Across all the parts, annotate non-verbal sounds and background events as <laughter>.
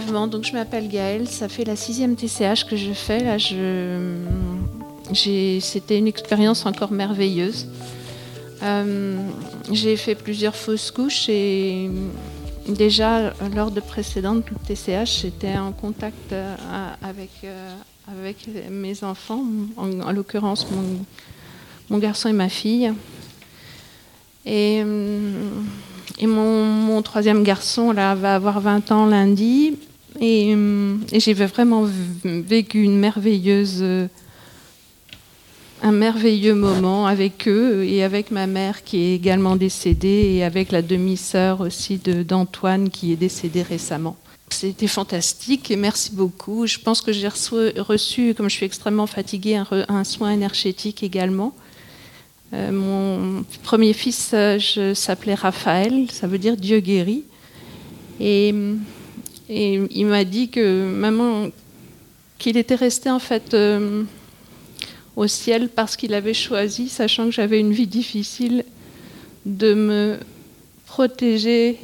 donc je m'appelle Gaëlle, ça fait la sixième TCH que je fais. Là, c'était une expérience encore merveilleuse. Euh, j'ai fait plusieurs fausses couches et déjà lors de précédentes TCH, j'étais en contact euh, avec, euh, avec mes enfants, en, l'occurrence mon, garçon et ma fille. Et mon, troisième garçon là, va avoir 20 ans lundi. Et, et j'ai vraiment vécu une merveilleuse un merveilleux moment avec eux et avec ma mère qui est également décédée et avec la demi-sœur aussi d'Antoine qui est décédé récemment. C'était fantastique et merci beaucoup. Je pense que j'ai reçu, comme je suis extrêmement fatiguée, un, soin énergétique également. Euh, mon premier fils euh, s'appelait Raphaël, ça veut dire Dieu guérit. Et, et il m'a dit que maman, qu'il était resté en fait. Euh, au ciel parce qu'il avait choisi, sachant que j'avais une vie difficile, de me protéger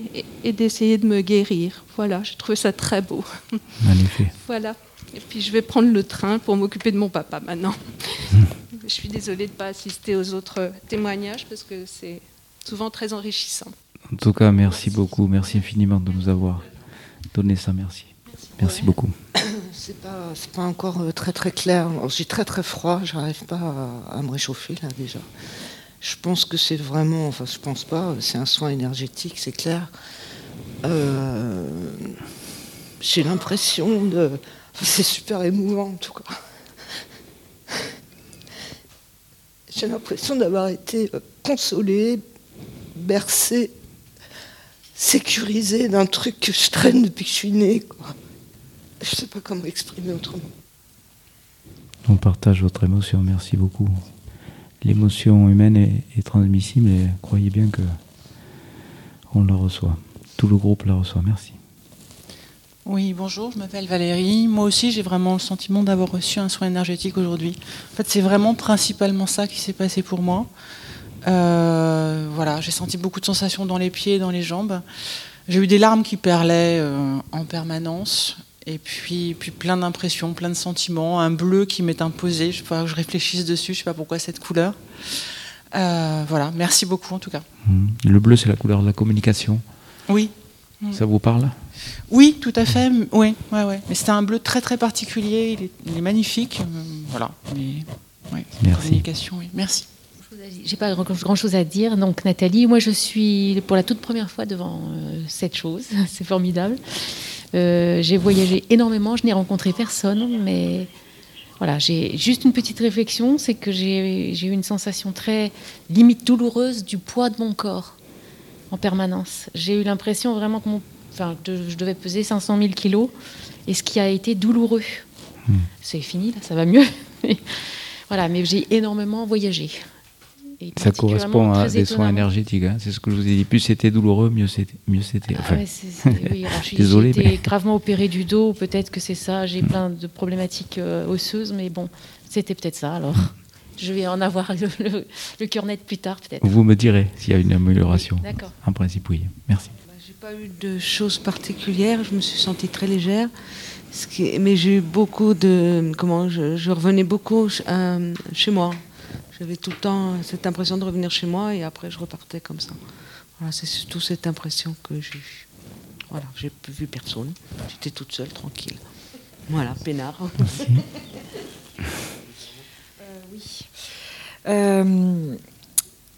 et d'essayer de me guérir. Voilà, j'ai trouvé ça très beau. Magnifique. <laughs> voilà. Et puis je vais prendre le train pour m'occuper de mon papa maintenant. Je suis désolée de ne pas assister aux autres témoignages parce que c'est souvent très enrichissant. En tout cas, merci beaucoup. Merci infiniment de nous avoir donné ça. Merci. Merci, beaucoup. <coughs> C'est pas, pas encore euh, très très clair. J'ai très très froid, j'arrive pas à, me réchauffer là déjà. Je pense que c'est vraiment, enfin je pense pas, c'est un soin énergétique, c'est clair. Euh, j'ai l'impression de, <laughs> c'est super émouvant en tout cas. J'ai l'impression d'avoir été euh, consolé, bercé, sécurisé d'un truc que je traîne depuis que je suis née. Je ne sais pas comment exprimer autrement. On partage votre émotion, merci beaucoup. L'émotion humaine est, transmissible et croyez bien que on la reçoit. Tout le groupe la reçoit, merci. Oui, bonjour, je m'appelle Valérie. Moi aussi, j'ai vraiment le sentiment d'avoir reçu un soin énergétique aujourd'hui. En fait, c'est vraiment principalement ça qui s'est passé pour moi. Euh, voilà, j'ai senti beaucoup de sensations dans les pieds, dans les jambes. J'ai eu des larmes qui perlaient euh, en permanence. Et puis, puis plein d'impressions, plein de sentiments, un bleu qui m'est imposé. Je que je réfléchisse dessus. Je sais pas pourquoi cette couleur. Euh, voilà, merci beaucoup en tout cas. Mmh. Le bleu, c'est la couleur de la communication. Oui. Ça vous parle? Oui, tout à fait. Oui, ouais, ouais. Mais c'était un bleu très très particulier. Il est, magnifique. Euh, voilà. Mais, merci. Communication, oui. Merci. J'ai pas grand chose à dire. Donc Nathalie, moi je suis pour la toute première fois devant euh, cette chose. <laughs> C'est formidable. Euh, j'ai voyagé énormément, je n'ai rencontré personne, mais voilà, j'ai juste une petite réflexion, c'est que j'ai eu une sensation très limite douloureuse du poids de mon corps en permanence. J'ai eu l'impression vraiment que mon, enfin, je devais peser 500 000 kilos, et ce qui a été douloureux. Hmm. C'est fini, là, ça va mieux. <laughs> voilà, mais j'ai énormément voyagé. Ça correspond à des soins énergétiques. Hein. C'est ce que je vous ai dit. Plus c'était douloureux, mieux c'était. Mieux c'était. Ah <laughs> Désolé. J'ai été gravement opéré du dos. Peut-être que c'est ça. J'ai plein de problématiques euh, osseuses, mais bon, c'était peut-être ça. Alors, je vais en avoir le, cœur net plus tard, peut-être. Vous me direz s'il y a une amélioration. D'accord. En principe, oui. Merci. Bah, j'ai pas eu de choses particulières. Je me suis sentie très légère. mais j'ai eu beaucoup de. Comment je, revenais beaucoup euh, chez moi. J'avais tout le temps cette impression de revenir chez moi et après je repartais comme ça. Voilà, c'est surtout cette impression que j'ai eue. Voilà, j'ai vu personne. J'étais toute seule, tranquille. Voilà, peinard. Euh, <laughs> Euh,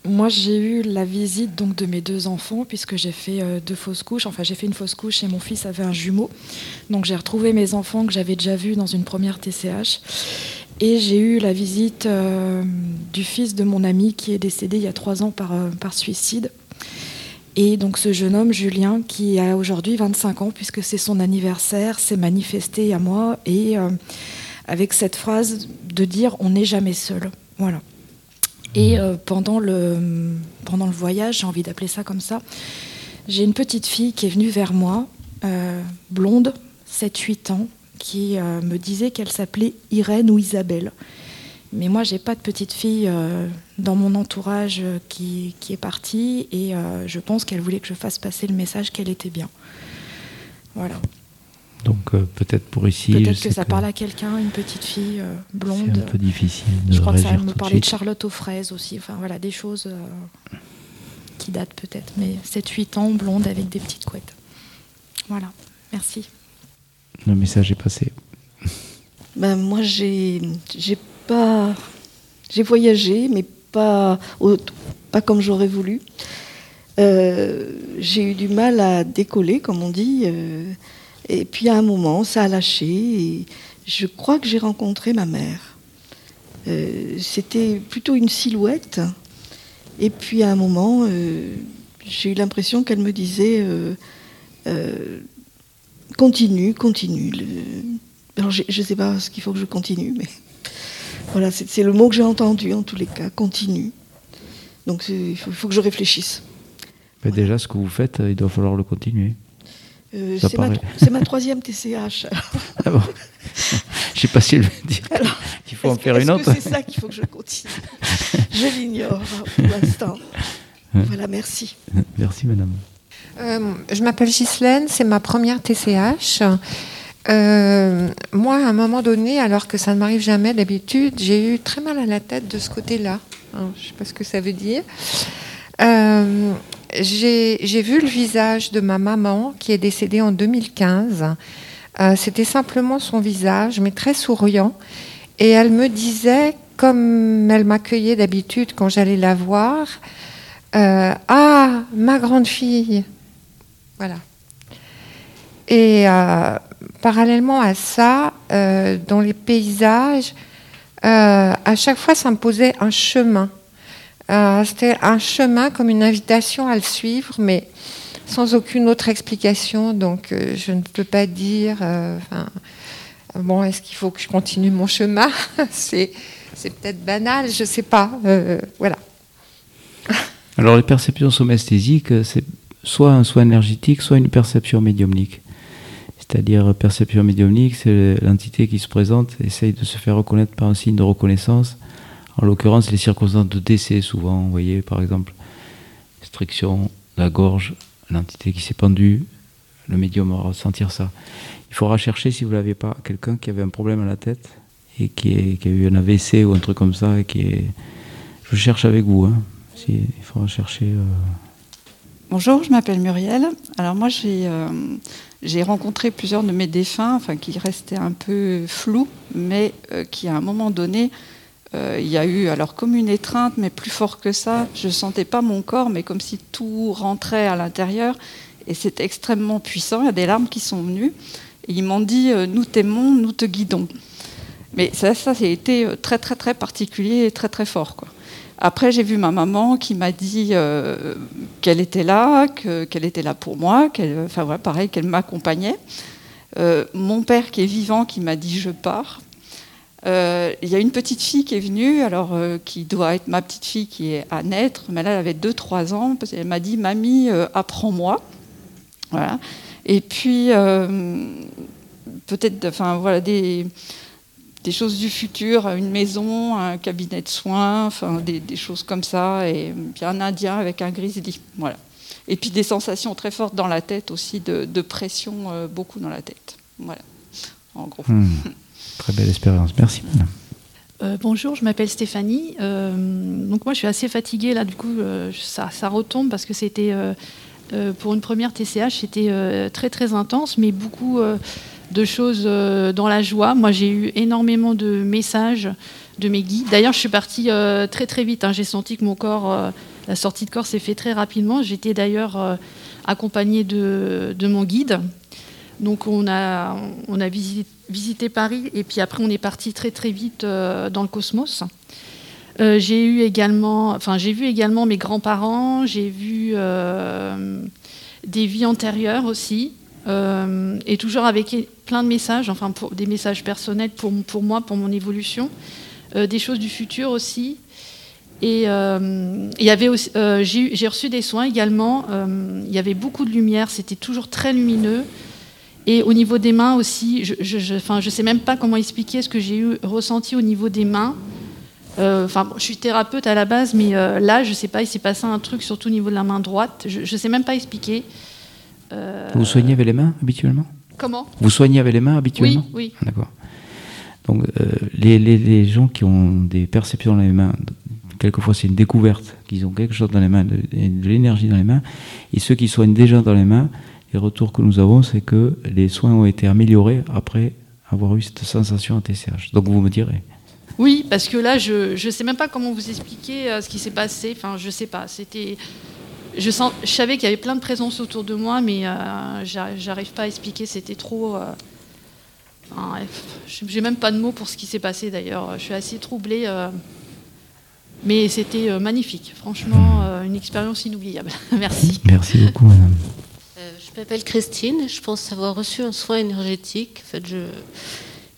moi, j'ai eu la visite donc de mes deux enfants puisque j'ai fait euh, deux fausses couches. Enfin, j'ai fait une fausse couche et mon fils avait un jumeau. Donc, j'ai retrouvé mes enfants que j'avais déjà vus dans une première TCH. Et j'ai eu la visite euh, du fils de mon ami qui est décédé il y a trois ans par, par suicide. Et donc ce jeune homme, Julien, qui a aujourd'hui 25 ans, puisque c'est son anniversaire, s'est manifesté à moi et avec cette phrase de dire on n'est jamais seul. Voilà. Et pendant, le, pendant le voyage, j'ai envie d'appeler ça comme ça, j'ai une petite fille qui est venue vers moi, blonde, 7-8 ans, qui euh, me disait qu'elle s'appelait Irène ou Isabelle. Mais moi, j'ai pas de petite fille euh, dans mon entourage euh, qui, qui, est partie et je pense qu'elle voulait que je fasse passer le message qu'elle était bien. Voilà. Donc euh, peut-être pour ici. Peut-être que ça parle à quelqu'un, une petite fille euh, blonde. C'est un peu difficile. De je crois que ça me parlait de. Charlotte aux fraises aussi. Enfin voilà, des choses euh, qui datent peut-être. Mais 7-8 ans, blonde avec des petites couettes. Voilà, merci. Le message est passé. Ben, moi, j'ai j'ai pas j'ai voyagé, mais pas au- pas comme j'aurais voulu. Euh, j'ai eu du mal à décoller, comme on dit. Et puis à un moment, ça a lâché. Et je crois que j'ai rencontré ma mère. Euh, C'était plutôt une silhouette. Et puis à un moment, euh, j'ai eu l'impression qu'elle me disait euh, continue, continue. Alors, je ne sais pas ce qu'il faut que je continue, mais <laughs> voilà, c'est le mot que j'ai entendu en tous les cas, continue. Donc, il faut, que je réfléchisse. Déjà, ce que vous faites, il doit falloir le continuer. Euh, c'est ma, troisième TCH. <laughs> Ah bon Je sais pas si elle veut dire Alors, qu'il faut en faire une autre. c'est ça qu'il faut que je continue? Je l'ignore pour l'instant. Voilà, merci. Merci, madame. Euh, je m'appelle Ghislaine, c'est ma première TCH. Euh, moi, à un moment donné, alors que ça ne m'arrive jamais d'habitude, j'ai eu très mal à la tête de ce côté-là. Hein, je ne sais pas ce que ça veut dire. Euh, j'ai vu le visage de ma maman qui est décédée en 2015. Euh, C'était simplement son visage, mais très souriant. Et elle me disait, comme elle m'accueillait d'habitude quand j'allais la voir, euh, Ah, ma grande fille. Voilà. Et euh, parallèlement à ça, dans les paysages, à chaque fois, ça me posait un chemin. Euh, C'était un chemin comme une invitation à le suivre, mais sans aucune autre explication. Donc, euh, je ne peux pas dire. euh, bon, est-ce qu'il faut que je continue mon chemin <laughs> C'est peut-être banal, je ne sais pas. Voilà. Alors, les perceptions somesthésiques, c'est soit un soin énergétique, soit une perception médiumnique. C'est-à-dire, perception médiumnique, c'est l'entité qui se présente, essaye de se faire reconnaître par un signe de reconnaissance. En l'occurrence, les circonstances de décès, souvent, vous voyez, par exemple, restriction la gorge, l'entité qui s'est pendue, le médium va ressentir ça. Il faudra chercher, si vous ne pas, quelqu'un qui avait un problème à la tête et qui, a eu un AVC ou un truc comme ça, et qui. Je cherche avec vous, hein. Il faudra chercher... euh, Bonjour, je m'appelle Muriel. Alors moi, j'ai euh, j'ai rencontré plusieurs de mes défunts, enfin qui restaient un peu flous, mais euh, qui à un moment donné, il y a eu alors comme une étreinte, mais plus fort que ça. Je sentais pas mon corps, mais comme si tout rentrait à l'intérieur, et c'était extrêmement puissant. Il y a des larmes qui sont venues, et ils m'ont dit euh, nous t'aimons, nous te guidons. Mais ça, ça, a été euh, très très très particulier et très très fort. Après, j'ai vu ma maman qui m'a dit euh, qu'elle était là, que- qu'elle était là pour moi, qu'elle, enfin pareil, qu'elle m'accompagnait. Euh, mon père qui est vivant qui m'a dit je pars. Euh, Il y a une petite fille qui est venue, alors euh, qui doit être ma petite fille qui est à naître, mais là elle avait 2-3 ans, parce qu'elle m'a dit mamie, euh, apprends-moi. Voilà. Et puis peut-être, enfin voilà des des choses du futur, une maison, un cabinet de soins, enfin des, des choses comme ça, et puis un Indien avec un grizzly, voilà. Et puis des sensations très fortes dans la tête aussi, de, de pression beaucoup dans la tête, voilà. En gros. hmm, <laughs> Très belle expérience. Merci. Euh, bonjour, je m'appelle Stéphanie. Euh, moi, je suis assez fatiguée là. Du coup, euh, ça, retombe parce que c'était pour une première TCH, c'était très très intense, mais beaucoup de choses dans la joie. Moi, j'ai eu énormément de messages de mes guides. D'ailleurs, je suis partie très très vite. hein. J'ai senti que mon corps, la sortie de corps s'est fait très rapidement. J'étais d'ailleurs accompagnée de mon guide. Donc on a, on a visité, Paris et puis après on est parti très très vite euh, dans le cosmos. Euh, j'ai eu également, enfin j'ai vu également mes grands-parents, j'ai vu euh, des vies antérieures aussi, et toujours avec plein de messages, enfin des messages personnels pour, pour moi, pour mon évolution, des choses du futur aussi. Et j'ai reçu des soins également. il y avait beaucoup de lumière, c'était toujours très lumineux. Et au niveau des mains aussi, je je, je, enfin, je sais même pas comment expliquer ce que j'ai eu ressenti au niveau des mains. Euh, Enfin, bon, je suis thérapeute à la base, mais euh, là, je sais pas, il s'est passé un truc surtout au niveau de la main droite. Je, je sais même pas expliquer. Euh, Vous soignez avec les mains, habituellement? Comment? Vous soignez avec les mains habituellement? Oui, oui. D'accord. Donc, les, les- les gens qui ont des perceptions dans les mains, quelquefois c'est une découverte qu'ils ont quelque chose dans les mains, de, de l'énergie dans les mains. Et ceux qui soignent déjà dans les mains, les retours que nous avons, c'est que les soins ont été améliorés après avoir eu cette sensation en TCH. Donc, vous me direz. Oui, parce que là, je ne sais même pas comment vous expliquer euh, ce qui s'est passé. Enfin, je sais pas. C'était. Je, sens, je savais qu'il y avait plein de présences autour de moi, mais euh, j'a- j'arrive pas à expliquer. C'était trop. euh, enfin, J'ai même pas de mots pour ce qui s'est passé d'ailleurs. Je suis assez troublée. euh, mais c'était magnifique. Franchement, une expérience inoubliable. <laughs> Merci. Merci beaucoup, madame. Je m'appelle Christine, je pense avoir reçu un soin énergétique. En fait, je...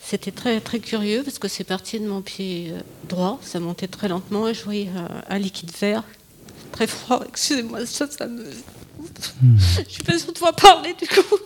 C'était très, très curieux parce que c'est parti de mon pied euh, droit, ça montait très lentement et je voyais euh, un liquide vert très froid. <laughs> Excusez-moi, ça, ça me. <laughs> Je suis pas sûre de pouvoir parler du coup.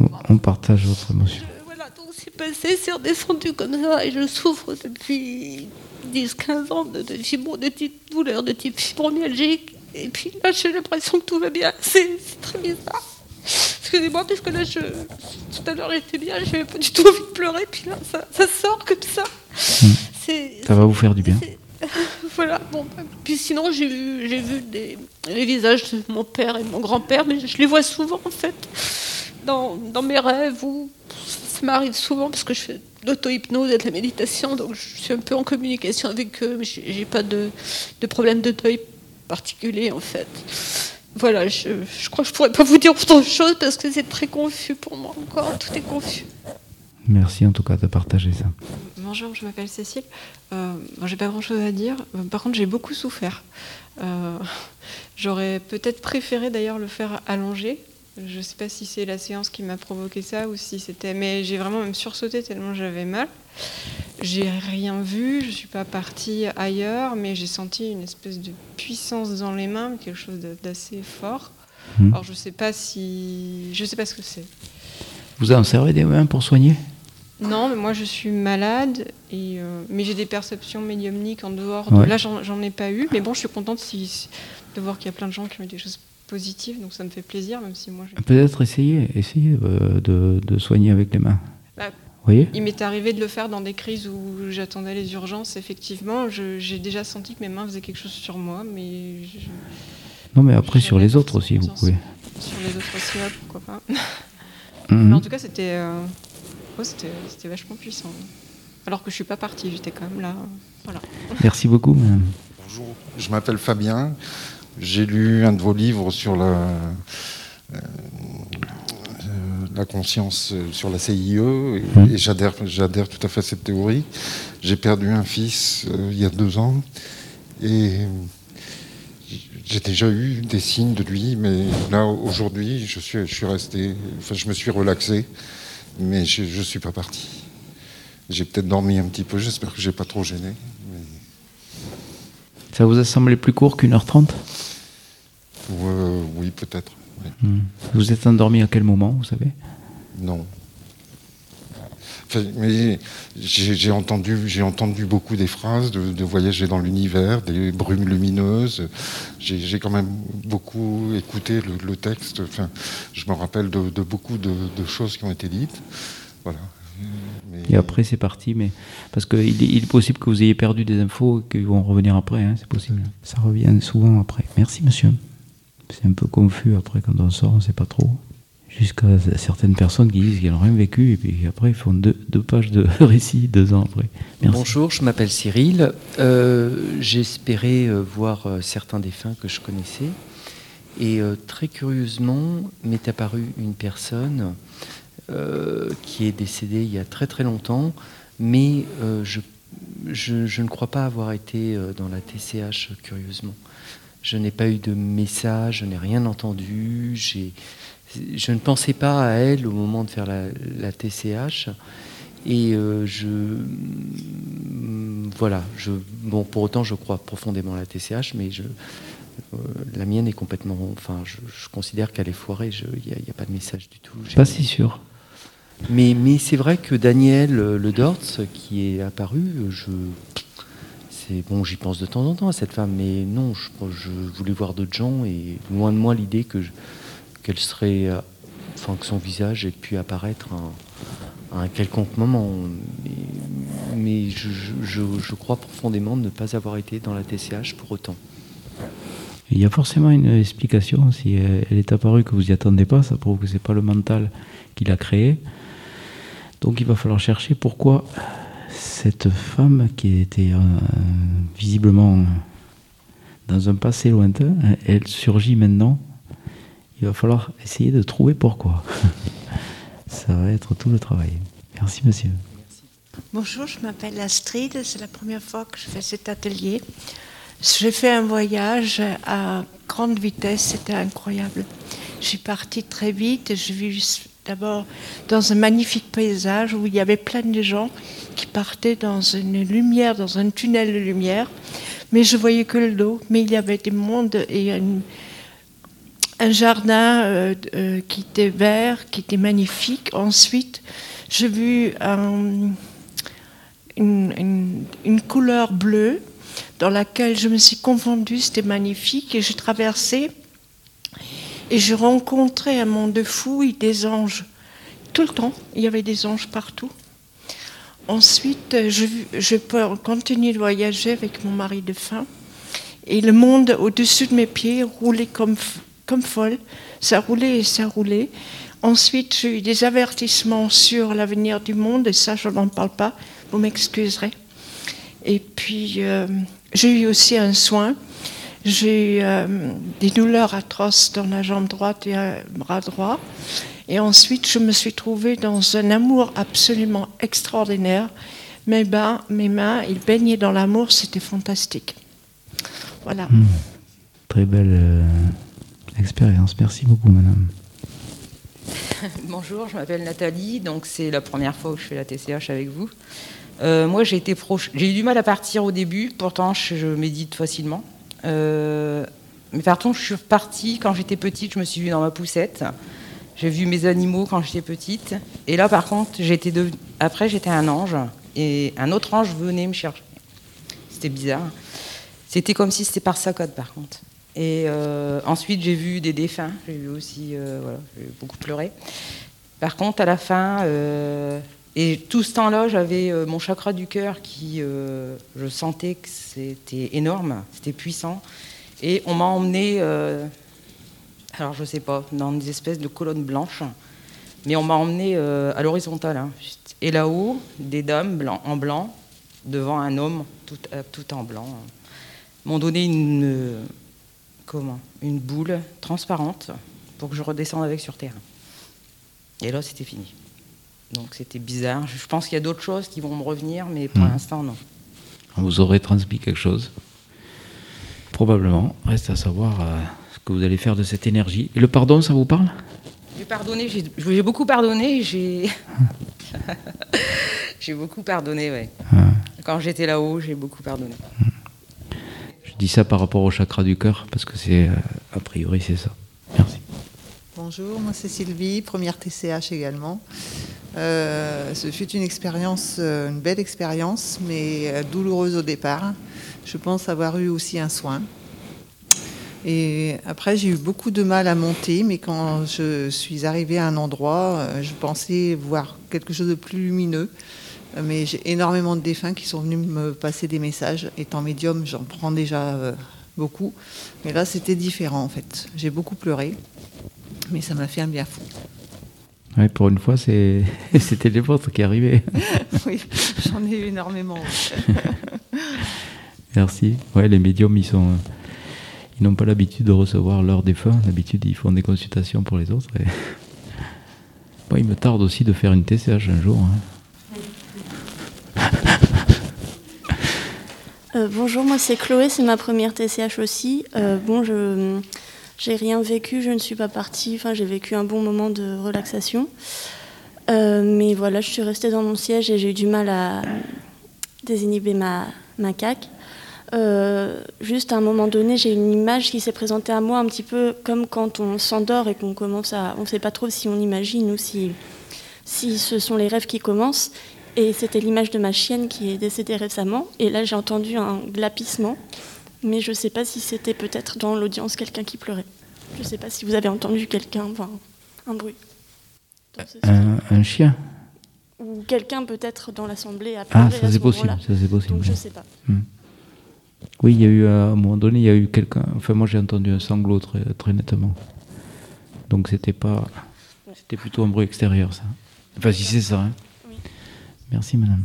On, on partage votre émotion. Voilà, donc c'est passé, c'est redescendu comme ça et je souffre depuis 10-15 ans de, de, fibro- de type douleur de type fibromyalgique. Et puis là, j'ai l'impression que tout va bien. C'est très bizarre. Excusez-moi, parce que là, je, tout à l'heure, j'étais bien, j'avais pas du tout envie de pleurer, puis là, ça, ça sort comme ça. C'est- Ça va vous faire du bien. <laughs> voilà, bon. bah, Puis sinon, j'ai vu, j'ai vu des, les visages de mon père et de mon grand-père, mais je les vois souvent, en fait, dans, dans mes rêves, ou ça m'arrive souvent parce que je fais de l'auto-hypnose et de la méditation, donc je suis un peu en communication avec eux, mais j'ai pas de, de problème de deuil particulier, en fait. Voilà, je, je crois que je pourrais pas vous dire autre chose parce que c'est très confus pour moi encore, tout est confus. Merci en tout cas de partager ça. Bonjour, je m'appelle Cécile. Euh, bon, j'ai pas grand chose à dire. Euh, Par contre, j'ai beaucoup souffert. Euh, <laughs> J'aurais peut-être préféré d'ailleurs le faire allongé. Je sais pas si c'est la séance qui m'a provoqué ça ou si c'était. Mais j'ai vraiment même sursauté tellement j'avais mal. J'ai rien vu, je suis pas partie ailleurs, mais j'ai senti une espèce de puissance dans les mains, quelque chose d'assez fort. Mhm. Alors je sais pas si. Je sais pas ce que c'est. Vous en servez des mains pour soigner? Non, mais moi je suis malade, et, euh, mais j'ai des perceptions médiumniques en dehors. De... Ouais. Là, j'en j'en ai pas eu, mais bon, je suis contente si- de voir qu'il y a plein de gens qui ont eu des choses donc ça me fait plaisir, même si moi. je- Peut-être essayer, essayer euh, de, de soigner avec les mains. Bah, Vous voyez Il m'est arrivé de le faire dans des crises où j'attendais les urgences, effectivement. J'ai déjà senti que mes mains faisaient quelque chose sur moi, mais je- Non, mais après sur les autres aussi, vous pouvez. sur les autres aussi, ouais, pourquoi pas. Mhm. <laughs> Mais en tout cas, c'était euh, ouais, c'était c'était vachement puissant. Alors que je suis pas partie, j'étais quand même là. Voilà. Merci beaucoup, madame. Bonjour, je m'appelle Fabien. J'ai lu un de vos livres sur la, euh, la conscience euh, sur la CIE et, et j'adhère, j'adhère tout à fait à cette théorie. J'ai perdu un fils euh, il y a deux ans et j'ai déjà eu des signes de lui, mais là aujourd'hui, je suis, je suis resté, enfin, je me suis relaxé, mais je ne suis pas parti. J'ai peut-être dormi un petit peu, j'espère que j'ai pas trop gêné. Ça vous a semblé plus court qu'une heure trente? Euh, oui, peut-être. oui. Hmm. Vous êtes endormi à quel moment, vous savez? Non. Enfin, mais j'ai entendu, j'ai entendu beaucoup des phrases de, de voyager dans l'univers, des brumes lumineuses. J'ai quand même beaucoup écouté le, le texte. Enfin, je me rappelle de, de beaucoup de, de choses qui ont été dites. Voilà. Mais- Et après, c'est parti, mais parce qu'il est, il est possible que vous ayez perdu des infos et qu'ils vont revenir après, hein, c'est possible. Ça revient souvent après. Merci, monsieur. C'est un peu confus après quand on sort, on ne sait pas trop. Jusqu'à certaines personnes qui disent qu'ils n'ont rien vécu et puis après ils font deux, pages de <laughs> récit deux ans après. Bonjour, je m'appelle Cyril. Euh, J'espérais euh, voir euh, certains défunts que je connaissais. Et très curieusement, m'est apparue une personne qui est décédée il y a très très longtemps, mais je, ne crois pas avoir été dans la TCH, curieusement. Je n'ai pas eu de message, je n'ai rien entendu. j'ai- Je ne pensais pas à elle au moment de faire la, la TCH. Et euh, je. mm, Voilà. Je, bon, pour autant, je crois profondément à la TCH, mais je, euh, la mienne est complètement. Enfin, je, je considère qu'elle est foirée. Il n'y a, pas de message du tout. Pas si sûr. mais, mais c'est vrai que Daniel euh, Le Dortz, qui est apparu, je. C'est bon, j'y pense de temps en temps à cette femme, mais non, je, voulais voir d'autres gens et loin de moi l'idée que qu'elle serait euh, enfin que son visage ait pu apparaître à, un quelconque moment. Mais, je, crois profondément ne pas avoir été dans la TCH pour autant. Il y a forcément une explication. Si elle est apparue que vous n'y attendez pas, ça prouve que ce n'est pas le mental qui l'a créé. Donc il va falloir chercher pourquoi cette femme qui était euh, visiblement dans un passé lointain, elle surgit maintenant. Il va falloir essayer de trouver pourquoi. <laughs> Ça va être tout le travail. Merci monsieur. Bonjour, je m'appelle Astrid, c'est la première fois que je fais cet atelier. J'ai fait un voyage à grande vitesse, c'était incroyable. Je suis partie très vite j'ai vu d'abord dans un magnifique paysage où il y avait plein de gens qui partaient dans une lumière, dans un tunnel de lumière, mais je voyais que le dos. Mais il y avait des mondes et un jardin euh, euh, qui était vert, qui était magnifique. Ensuite, j'ai vu une, une, couleur bleue dans laquelle je me suis confondue, c'était magnifique, et j'ai traversé et je rencontrais un monde de fouilles, des anges. Tout le temps, il y avait des anges partout. Ensuite, je, je continuer de voyager avec mon mari de faim. Et le monde au-dessus de mes pieds roulait comme, comme folle. Ça roulait et ça roulait. Ensuite, j'ai eu des avertissements sur l'avenir du monde, et ça, je n'en parle pas, vous m'excuserez. Et puis, euh, j'ai eu aussi un soin j'ai eu euh, des douleurs atroces dans la jambe droite et le bras droit. Et ensuite, je me suis trouvée dans un amour absolument extraordinaire. Mes mains, mes mains ils baignaient dans l'amour, c'était fantastique. Voilà. Hmm. Très belle euh, expérience. Merci beaucoup, madame. <laughs> Bonjour, je m'appelle Nathalie, donc c'est la première fois où je fais la TCH avec vous. Euh, moi, j'ai été j'ai eu du mal à partir au début, pourtant je médite facilement. Euh, mais par contre, je suis repartie quand j'étais petite, je me suis vue dans ma poussette. J'ai vu mes animaux quand j'étais petite. Et là, par contre, après, j'étais un ange. Et un autre ange venait me chercher. C'était bizarre. C'était comme si c'était par sa code, par contre. Et euh, ensuite, j'ai vu des défunts. J'ai vu aussi, euh, voilà, j'ai beaucoup pleuré. Par contre, à la fin, et tout ce temps-là, j'avais euh, mon chakra du cœur qui, euh, je sentais que c'était énorme, c'était puissant. Et on m'a emmené, euh, alors je sais pas, dans des espèces de colonnes blanches, mais on m'a emmené à l'horizontale. Hein, et là-haut, des dames en blanc, devant un homme tout, en blanc, m'ont donné une, comment, une boule transparente pour que je redescende avec sur terre. Et là, c'était fini. Donc c'était bizarre. Je pense qu'il y a d'autres choses qui vont me revenir, mais pour hmm. l'instant, non. Vous aurez transmis quelque chose Probablement. Reste à savoir euh, ce que vous allez faire de cette énergie. Et le pardon, ça vous parle? J'ai pardonné, j'ai beaucoup pardonné, j'ai. j'ai beaucoup pardonné, <laughs> oui. Quand j'étais là-haut, j'ai beaucoup pardonné. Hmm. Je dis ça par rapport au chakra du cœur, parce que c'est, euh, a priori, c'est ça. Bonjour, moi c'est Sylvie, première TCH également. Euh, ce fut une expérience, euh, une belle expérience, mais euh, douloureuse au départ. Je pense avoir eu aussi un soin. Et après, j'ai eu beaucoup de mal à monter, mais quand je suis arrivée à un endroit, je pensais voir quelque chose de plus lumineux. Mais j'ai énormément de défunts qui sont venus me passer des messages. Étant médium, j'en prends déjà beaucoup. Mais là, c'était différent en fait. J'ai beaucoup pleuré, mais ça m'a fait un bien fou pour une fois, <laughs> c'était les vôtres qui arrivaient. <laughs> oui, j'en ai eu énormément. <laughs> Merci. Ouais, les médiums, ils sont, ils n'ont pas l'habitude de recevoir leurs défunts. D'habitude, ils font des consultations pour les autres. Et... il me tarde aussi de faire une TCH un jour. Hein. Euh, bonjour, moi c'est Chloé, c'est ma première TCH aussi. Euh, bon, je j'ai rien vécu, je ne suis pas partie. Enfin, j'ai vécu un bon moment de relaxation. Euh, mais voilà, je suis restée dans mon siège et j'ai eu du mal à désinhiber ma, ma caque. Euh, juste à un moment donné, j'ai une image qui s'est présentée à moi un petit peu comme quand on s'endort et qu'on commence à. On ne sait pas trop si on imagine ou si, si ce sont les rêves qui commencent. Et c'était l'image de ma chienne qui est décédée récemment. Et là, j'ai entendu un glapissement mais je ne sais pas si c'était peut-être dans l'audience quelqu'un qui pleurait. Je ne sais pas si vous avez entendu quelqu'un, enfin, un bruit. un, un chien Ou quelqu'un peut-être dans l'assemblée a Ah, pleuré ça à c'est ce possible, ça possible. Donc je sais pas. Hmm. Oui, il y a eu à un moment donné, il y a eu quelqu'un. Enfin, moi j'ai entendu un sanglot très, très nettement. Donc c'était pas, c'était plutôt un bruit extérieur, ça. Enfin, si c'est ça. hein. Merci, madame.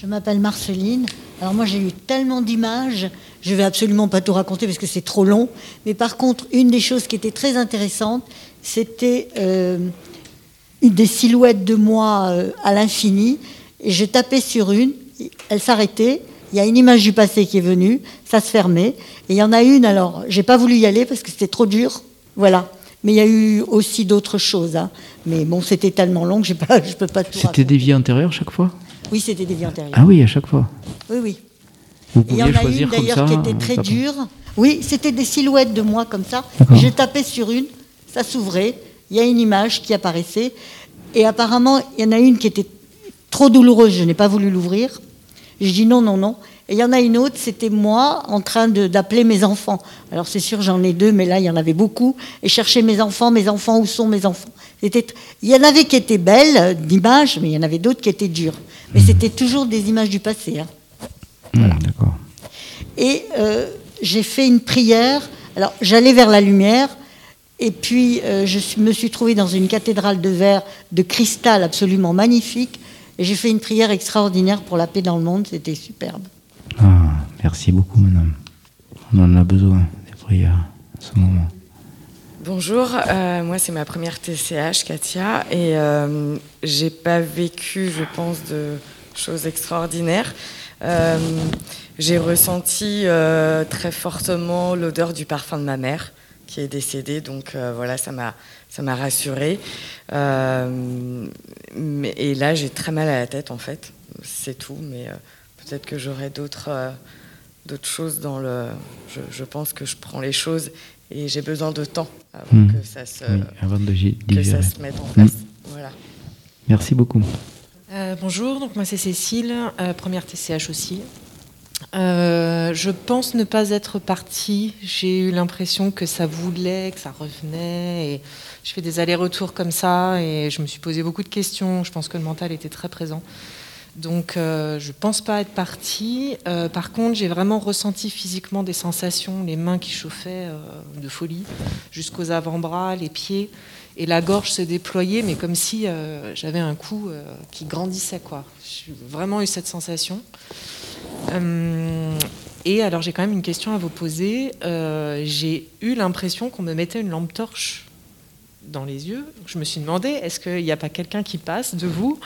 Je m'appelle Marceline. Alors moi j'ai eu tellement d'images, je vais absolument pas tout raconter parce que c'est trop long. Mais par contre, une des choses qui était très intéressante, c'était euh, des silhouettes de moi euh, à l'infini. Et je tapais sur une, elle s'arrêtait. Il y a une image du passé qui est venue, ça se fermait. Et il y en a une, alors j'ai pas voulu y aller parce que c'était trop dur. Voilà. Mais il y a eu aussi d'autres choses. hein. Mais bon, c'était tellement long que pas, je peux pas tout C'était des vies antérieures chaque fois? Oui, c'était des vies antérieures. Ah oui, à chaque fois. Oui, oui. Vous Il y en a une d'ailleurs qui un était très dure. Oui, c'était des silhouettes de moi comme ça. Je tapais sur une, ça s'ouvrait, il y a une image qui apparaissait. Et apparemment, il y en a une qui était trop douloureuse, je n'ai pas voulu l'ouvrir. Je dis non, non, non. Et il y en a une autre, c'était moi en train d'appeler mes enfants. Alors c'est sûr, j'en ai deux, mais là, il y en avait beaucoup. Et chercher mes enfants, mes enfants, où sont mes enfants? Il y en avait qui étaient belles, euh, d'images, mais il y en avait d'autres qui étaient dures. Mais c'était toujours des images du passé. hein. Hmm, D'accord. Et euh, j'ai fait une prière. Alors, j'allais vers la lumière. Et puis, euh, je me suis trouvée dans une cathédrale de verre, de cristal absolument magnifique. Et j'ai fait une prière extraordinaire pour la paix dans le monde. C'était superbe. Ah, merci beaucoup, madame. On en a besoin, des prières, à ce moment. Bonjour, euh, moi c'est ma première TCH, Katia, et euh, j'ai pas vécu, je pense, de choses extraordinaires. Euh, j'ai ressenti euh, très fortement l'odeur du parfum de ma mère qui est décédée, donc voilà, ça m'a ça m'a rassurée. Mais- et là, j'ai très mal à la tête en fait, c'est tout, mais peut-être que j'aurai d'autres d'autres choses dans le. Je pense que je prends les choses et j'ai besoin de temps avant Hmm. que ça se Oui, avant de gi- que ça se mette en Hmm. place. Voilà. Merci beaucoup. Euh, bonjour, donc moi c'est Cécile, euh, première TCH aussi. Euh, je pense ne pas être partie. J'ai eu l'impression que ça voulait, que ça revenait. Et je fais des allers-retours comme ça et je me suis posé beaucoup de questions. Je pense que le mental était très présent. Donc euh, je pense pas être partie. Euh, par contre, j'ai vraiment ressenti physiquement des sensations, les mains qui chauffaient euh, de folie, jusqu'aux avant-bras, les pieds. Et la gorge se déployait, mais comme si euh, j'avais un cou euh, qui grandissait. J'ai vraiment eu cette sensation. Et alors j'ai quand même une question à vous poser. J'ai eu l'impression qu'on me mettait une lampe torche dans les yeux. Je me suis demandé, est-ce qu'il n'y a pas quelqu'un qui passe de vous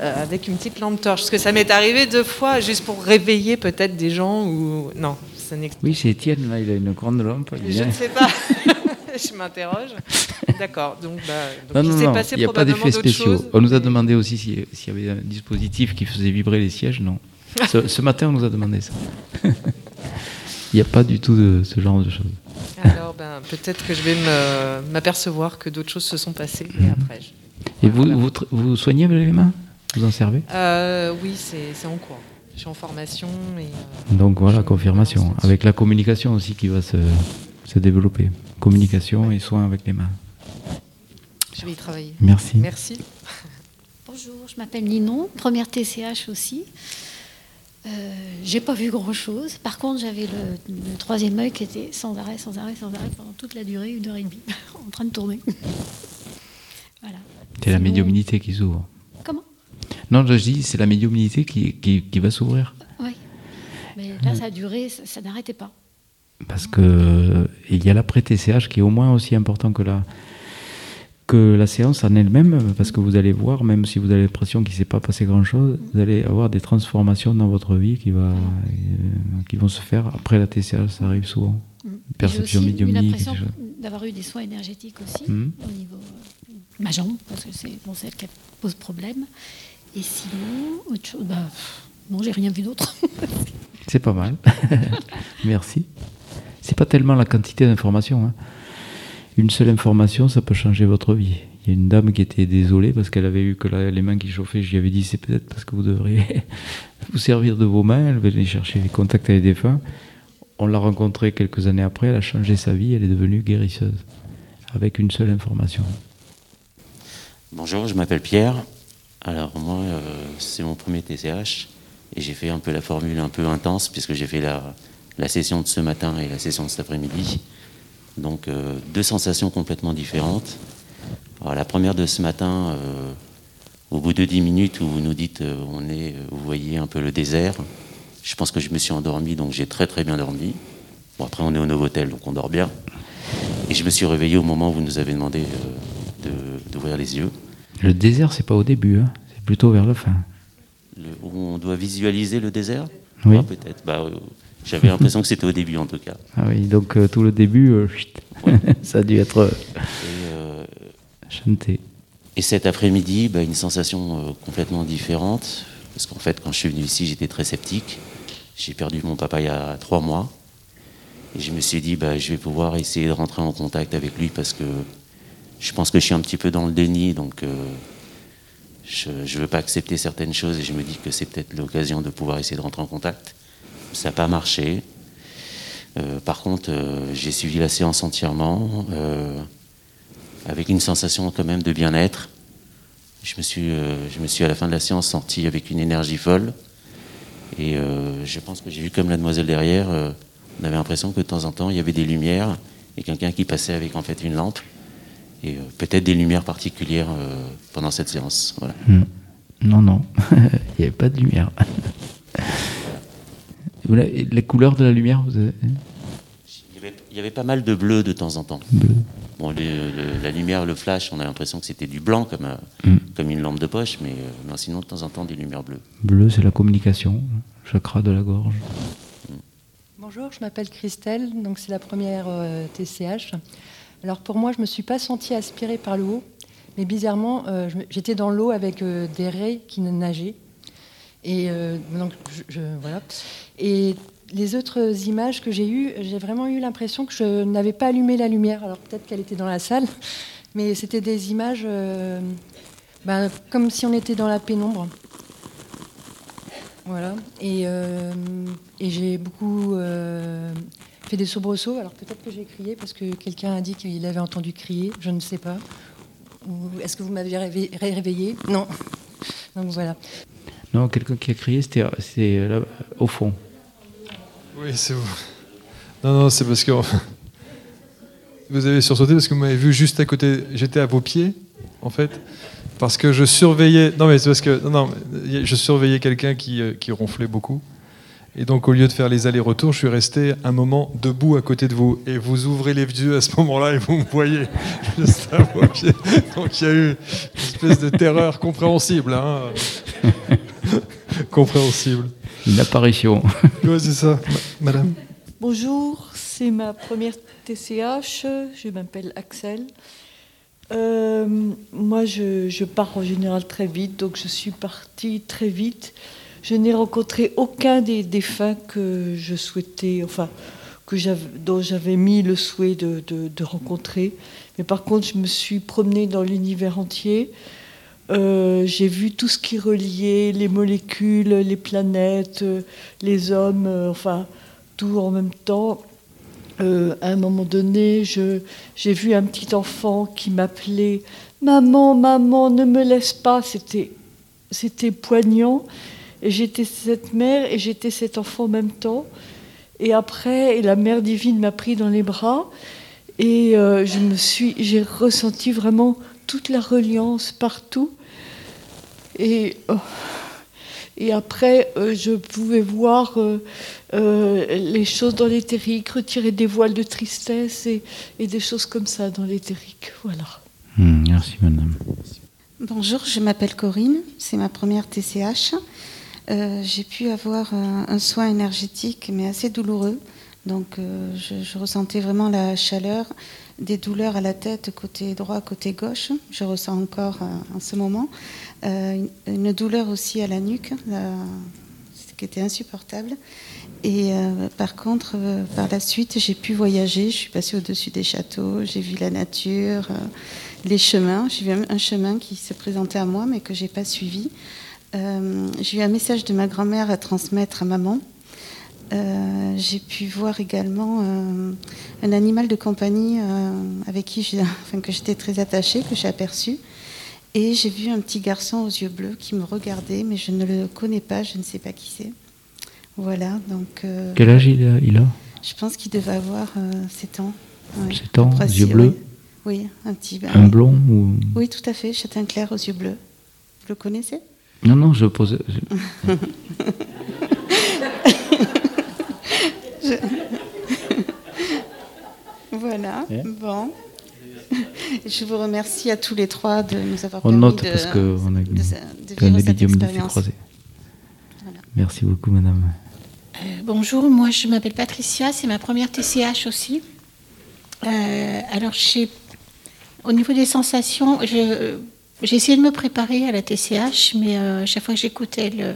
euh, avec une petite lampe torche? Parce que ça m'est arrivé deux fois, juste pour réveiller peut-être des gens ou... Non, ça n'existe Oui, c'est Étienne, là, il a une grande lampe. Je ne sais pas. <laughs> je m'interroge. D'accord. Donc, bah, donc Non, il s'est passé il n'y a pas probablement d'autres spéciaux. choses. On nous a demandé aussi si- s'il y avait un dispositif qui faisait vibrer les sièges. Non. Ce, ce matin, on nous a demandé ça. <laughs> Il n'y a pas du tout de ce genre de choses. Alors, ben, peut-être que je vais m'apercevoir que d'autres choses se sont passées. Et après, je- Et vous, vous, vous soignez avec les mains? Vous en servez? Euh, oui, c'est c'est en cours. Je suis en formation. Et, euh, Donc voilà, confirmation. Avec la communication aussi qui va se, se développer. Communication et soins avec les mains. je vais y travailler. Merci. Merci. Bonjour, je m'appelle Ninon, première TCH aussi. Euh, j'ai pas vu grand chose. Par contre, j'avais le, le troisième œil qui était sans arrêt, sans arrêt, sans arrêt pendant toute la durée, une heure et demie, <laughs> en train de tourner. <laughs> voilà. C'est la médiumnité qui s'ouvre. Comment? Non, je dis, c'est la médiumnité qui, qui, qui va s'ouvrir. Oui. Mais là, ça a duré, ça, ça n'arrêtait pas. Parce que il y a l'après-TCH qui est au moins aussi important que la, que la séance en elle-même, parce que vous allez voir, même si vous avez l'impression qu'il ne s'est pas passé grand-chose, vous allez avoir des transformations dans votre vie qui, va, euh, qui vont se faire après la TCH, ça arrive souvent. Perception J'ai aussi eu médiumnique. l'impression des choses. d'avoir eu des soins énergétiques aussi, Mhm. au niveau euh, ma jambe, parce que c'est bon, celle qui pose problème. Et sinon, autre chose, bah, non, j'ai rien vu d'autre. C'est pas mal. <laughs> Merci. C'est pas tellement la quantité d'informations. hein. Une seule information, ça peut changer votre vie. Il y a une dame qui était désolée parce qu'elle avait eu que les mains qui chauffaient. Lui avais dit c'est peut-être parce que vous devriez <laughs> vous servir de vos mains. Elle venait chercher les contacts avec des défunts. On l'a rencontrée quelques années après. Elle a changé sa vie. Elle est devenue guérisseuse. avec une seule information. Bonjour, je m'appelle Pierre. Alors moi, euh, c'est mon premier TCH et j'ai fait un peu la formule un peu intense puisque j'ai fait la, la, session de ce matin et la session de cet après-midi. Donc euh, deux sensations complètement différentes. Alors, la première de ce matin, euh, au bout de 10 minutes où vous nous dites on est, vous voyez un peu le désert, je pense que je me suis endormi, donc j'ai très très bien dormi. Bon après on est au Novotel, donc on dort bien. Et je me suis réveillé au moment où vous nous avez demandé d'ouvrir les yeux. Le désert, c'est pas au début, hein. c'est plutôt vers la fin. où on doit visualiser le désert? Oui. Ah, Peut-être. Bah, euh, J'avais l'impression que c'était au début en tout cas. Ah oui, donc euh, tout le début, euh, <laughs> chut, ça a dû être Et, euh, chanté. Et cet après-midi, bah, une sensation euh, complètement différente. Parce qu'en fait, quand je suis venu ici, j'étais très sceptique. J'ai perdu mon papa il y a trois mois. Et je me suis dit, bah, je vais pouvoir essayer de rentrer en contact avec lui parce que je pense que je suis un petit peu dans le déni. Donc, euh, je ne veux pas accepter certaines choses et je me dis que c'est peut-être l'occasion de pouvoir essayer de rentrer en contact. Ça n'a pas marché. Euh, par contre, euh, j'ai suivi la séance entièrement euh, avec une sensation quand même de bien-être. Je me suis, je me suis à la fin de la séance senti avec une énergie folle. Et je pense que j'ai vu comme la demoiselle derrière, on avait l'impression que de temps en temps il y avait des lumières et quelqu'un qui passait avec en fait une lampe et peut-être des lumières particulières pendant cette séance. Hmm. Non, non, <laughs> il n'y avait pas de lumière. <laughs> Les couleurs de la lumière, vous avez... Il y, avait, il y avait pas mal de bleu de temps en temps. Bleu. Bon, le- le- la lumière, le flash, on a l'impression que c'était du blanc comme, euh, Mm. comme une lampe de poche, mais euh, non, sinon de temps en temps des lumières bleues. Bleu, c'est la communication, chakra de la gorge. Bonjour, je m'appelle Christelle, donc c'est la première euh, TCH. Alors pour moi, je ne me suis pas sentie aspirée par le haut, mais bizarrement, euh, j'étais dans l'eau avec euh, des raies qui nageaient. Et euh, donc, voilà. Et les autres images que j'ai eues, j'ai vraiment eu l'impression que je n'avais pas allumé la lumière. Alors peut-être qu'elle était dans la salle, <laughs> mais c'était des images euh, ben, comme si on était dans la pénombre. Voilà. Et, euh, j'ai beaucoup fait des soubresauts. Alors peut-être que j'ai crié parce que quelqu'un a dit qu'il avait entendu crier. Je ne sais pas. Est-ce que vous m'avez réveillé? Non. <laughs> Donc voilà. Non, quelqu'un qui a crié, c'était là, au fond. Oui, c'est vous. Non, non, c'est parce que vous avez sursauté parce que vous m'avez vu juste à côté. J'étais à vos pieds, en fait, parce que je surveillais. Non, mais c'est parce que non, non, je surveillais quelqu'un qui, euh, qui ronflait beaucoup. Et donc, au lieu de faire les allers-retours, je suis resté un moment debout à côté de vous. Et vous ouvrez les yeux à ce moment-là et vous me voyez <laughs> juste à vos pieds. Donc, il y a eu une espèce de terreur compréhensible. Hein. <laughs> compréhensible. Une apparition. <laughs> Oui, c'est ça, ma- madame. Bonjour, c'est ma première TCH. Je m'appelle Axel. Euh, moi, je, je pars en général très vite, donc je suis partie très vite. Je n'ai rencontré aucun des défunts que je souhaitais, enfin, que j'avais- dont j'avais mis le souhait de, de- de rencontrer. Mais par contre, je me suis promenée dans l'univers entier. Euh, j'ai vu tout ce qui reliait les molécules, les planètes, les hommes, euh, enfin tout en même temps. Euh, à un moment donné, j'ai vu un petit enfant qui m'appelait Maman, maman, ne me laisse pas. C'était, poignant. Et j'étais cette mère et j'étais cet enfant en même temps. Et après, la mère divine m'a pris dans les bras. Et je me suis, j'ai ressenti vraiment toute la reliance partout. Et, oh, et après, euh, je pouvais voir euh, euh, les choses dans l'éthérique, retirer des voiles de tristesse et, et des choses comme ça dans l'éthérique. Voilà. Hmm, merci, madame. Bonjour, je m'appelle Corinne, c'est ma première TCH. Euh, J'ai pu avoir un, un soin énergétique, mais assez douloureux. Donc, euh, je, je ressentais vraiment la chaleur, des douleurs à la tête, côté droit, côté gauche. Je ressens encore euh, en ce moment. Euh, une, douleur aussi à la nuque, ce qui était insupportable. Et euh, par contre, par la suite, j'ai pu voyager. Je suis passée au-dessus des châteaux, j'ai vu la nature, les chemins. J'ai vu un, chemin qui se présentait à moi, mais que j'ai pas suivi. J'ai eu un message de ma grand-mère à transmettre à maman. Euh, j'ai pu voir également euh, un animal de compagnie euh, avec qui <laughs> enfin, que j'étais très attachée, que j'ai aperçu. Et j'ai vu un petit garçon aux yeux bleus qui me regardait, mais je ne le connais pas, je ne sais pas qui c'est. Voilà, donc. Quel âge il a, il a? Je pense qu'il devait avoir 7 ans. Ouais. 7 ans, Précis, yeux bleus Oui, un petit. bah, Un blond ou... Oui, tout à fait, châtain clair aux yeux bleus. Vous le connaissez? Non, non, je posais. <laughs> je- <laughs> voilà, Yeah. bon. Je vous remercie à tous les trois de nous avoir On permis note de, parce qu'on a de, de vivre cette expérience. croisé. Merci beaucoup, madame. Euh, bonjour, moi je m'appelle Patricia, c'est ma première TCH aussi. Euh, alors, au niveau des sensations, j'ai essayé de me préparer à la TCH, mais euh, chaque fois que j'écoutais, le-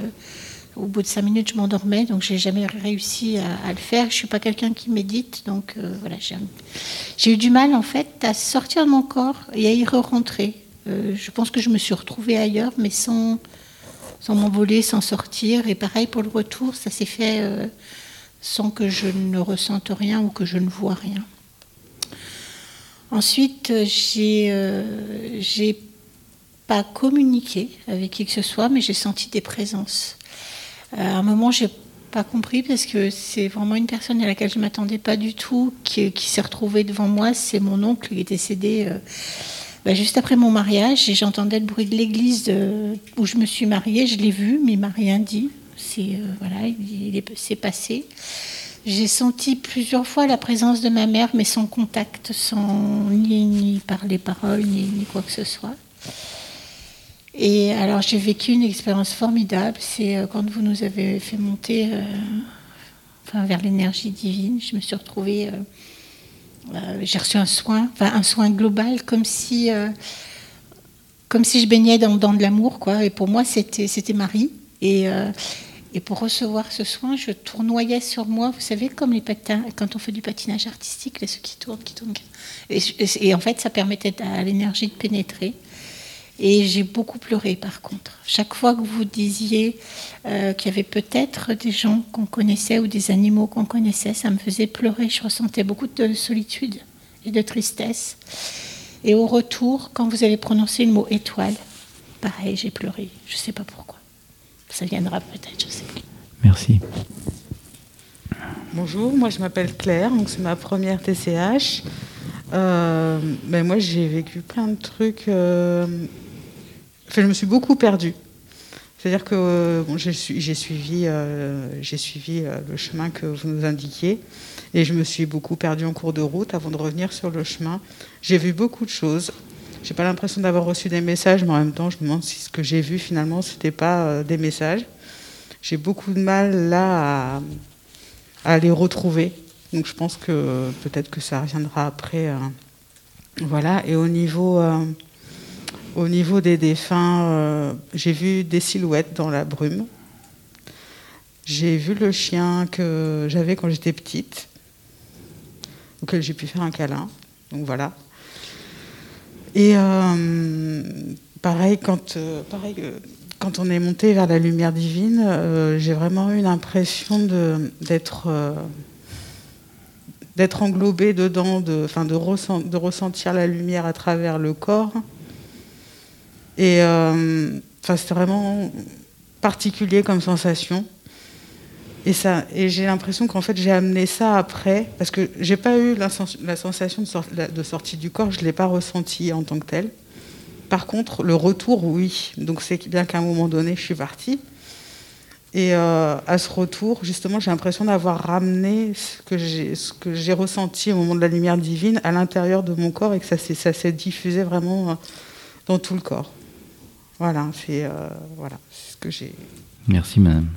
au bout de cinq minutes, je m'endormais, donc j'ai jamais réussi à, le faire. Je suis pas quelqu'un qui médite, donc euh, voilà, j'ai eu du mal en fait à sortir de mon corps et à y re-rentrer. Euh, je pense que je me suis retrouvée ailleurs, mais sans, m'envoler, sans sortir. Et pareil pour le retour, ça s'est fait euh, sans que je ne ressente rien ou que je ne vois rien. Ensuite, j'ai j'ai pas communiqué avec qui que ce soit, mais j'ai senti des présences. Euh, à un moment, j'ai pas compris parce que c'est vraiment une personne à laquelle je m'attendais pas du tout qui, s'est retrouvée devant moi. C'est mon oncle qui est décédé euh, bah, juste après mon mariage et j'entendais le bruit de l'église où je me suis mariée. Je l'ai vu, mais il m'a rien dit. C'est euh, voilà, il, passé. J'ai senti plusieurs fois la présence de ma mère, mais sans contact, sans ni, ni par les paroles, ni quoi que ce soit. Et alors j'ai vécu une expérience formidable. C'est euh, quand vous nous avez fait monter euh, enfin, vers l'énergie divine. Je me suis retrouvée. euh, j'ai reçu un soin, enfin un soin global, comme si, comme si je baignais dans, dans de l'amour, quoi. Et pour moi, c'était Marie. Et et pour recevoir ce soin, je tournoyais sur moi, vous savez, comme les patins, quand on fait du patinage artistique, là, ceux qui tournent, qui tournent. et en fait, ça permettait à l'énergie de pénétrer. Et j'ai beaucoup pleuré, par contre. Chaque fois que vous disiez euh, qu'il y avait peut-être des gens qu'on connaissait ou des animaux qu'on connaissait, ça me faisait pleurer. Je ressentais beaucoup de solitude et de tristesse. Et au retour, quand vous avez prononcé le mot étoile, pareil, j'ai pleuré. Je ne sais pas pourquoi. Ça viendra peut-être, je sais pas. Merci. Bonjour, moi je m'appelle Claire, donc c'est ma première TCH. Euh, ben moi j'ai vécu plein de trucs. euh, je me suis beaucoup perdue. C'est-à-dire que euh, j'ai su- j'ai suivi, euh, euh, le chemin que vous nous indiquiez et je me suis beaucoup perdue en cours de route avant de revenir sur le chemin. J'ai vu beaucoup de choses. J'ai pas l'impression d'avoir reçu des messages, mais en même temps, je me demande si ce que j'ai vu finalement, c'était pas des messages. J'ai beaucoup de mal là à, les retrouver. Donc je pense que peut-être que ça reviendra après. voilà. Et au niveau, au niveau des défunts, euh, j'ai vu des silhouettes dans la brume. J'ai vu le chien que j'avais quand j'étais petite, auquel j'ai pu faire un câlin. Donc voilà. Et euh, pareil, quand, euh, pareil, quand on est monté vers la lumière divine, j'ai vraiment eu l'impression d'être d'être englobé dedans, de ressentir la lumière à travers le corps. Et euh, c'était vraiment particulier comme sensation. Et, j'ai l'impression qu'en fait j'ai amené ça après, parce que j'ai pas eu la, sens- la sensation de, sortie du corps, je l'ai pas ressenti en tant que tel. Par contre, le retour, oui. Donc c'est bien qu'à un moment donné, je suis partie. Et euh, à ce retour, justement, j'ai l'impression d'avoir ramené ce que j'ai ressenti au moment de la lumière divine à l'intérieur de mon corps et que ça s'est ça s'est diffusé vraiment euh, dans tout le corps. Voilà, c'est euh, voilà, ce que j'ai. Merci, madame.